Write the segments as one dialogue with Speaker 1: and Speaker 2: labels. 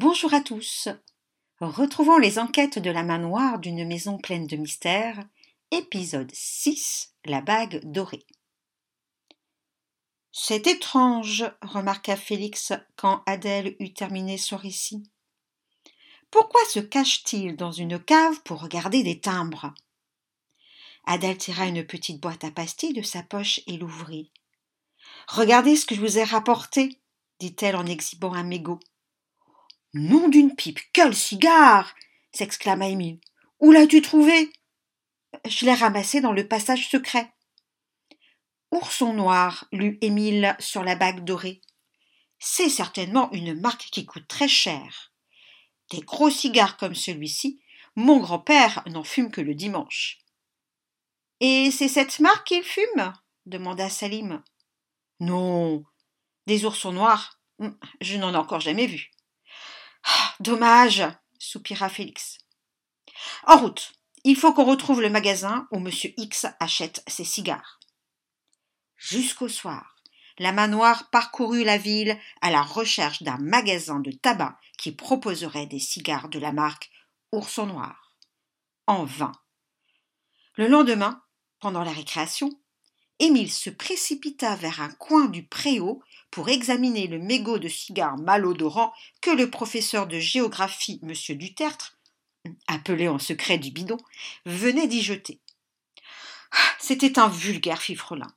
Speaker 1: Bonjour à tous. Retrouvons les enquêtes de la main d'une maison pleine de mystères, épisode 6 La bague dorée. C'est étrange, remarqua Félix quand Adèle eut terminé son récit. Pourquoi se cache-t-il dans une cave pour regarder des timbres? Adèle tira une petite boîte à pastilles de sa poche et l'ouvrit. Regardez ce que je vous ai rapporté, dit-elle en exhibant un mégot. Nom d'une pipe, quel cigare s'exclama Émile. Où l'as-tu trouvé? Je l'ai ramassé dans le passage secret. Ourson noir, lut Émile sur la bague dorée. C'est certainement une marque qui coûte très cher. Des gros cigares comme celui-ci, mon grand-père n'en fume que le dimanche. Et c'est cette marque qu'il fume? demanda Salim. Non, des oursons noirs, hum, je n'en ai encore jamais vu. Dommage, soupira Félix. En route, il faut qu'on retrouve le magasin où M. X achète ses cigares. Jusqu'au soir, la main noire parcourut la ville à la recherche d'un magasin de tabac qui proposerait des cigares de la marque Ourson Noir. En vain. Le lendemain, pendant la récréation, Émile se précipita vers un coin du préau pour examiner le mégot de cigare malodorant que le professeur de géographie, M. Dutertre, appelé en secret du bidon, venait d'y jeter. C'était un vulgaire fifrelin.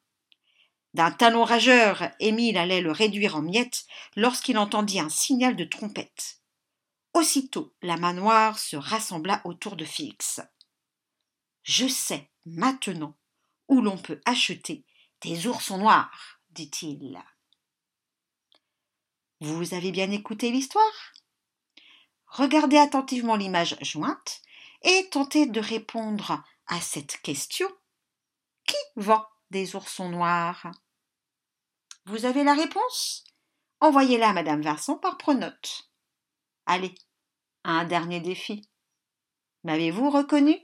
Speaker 1: D'un talon rageur, Émile allait le réduire en miettes lorsqu'il entendit un signal de trompette. Aussitôt, la main noire se rassembla autour de Félix. Je sais, maintenant, où l'on peut acheter des oursons noirs, dit-il. Vous avez bien écouté l'histoire? Regardez attentivement l'image jointe et tentez de répondre à cette question. Qui vend des oursons noirs? Vous avez la réponse? Envoyez-la à Madame Vincent par pronote. Allez, un dernier défi. M'avez-vous reconnu?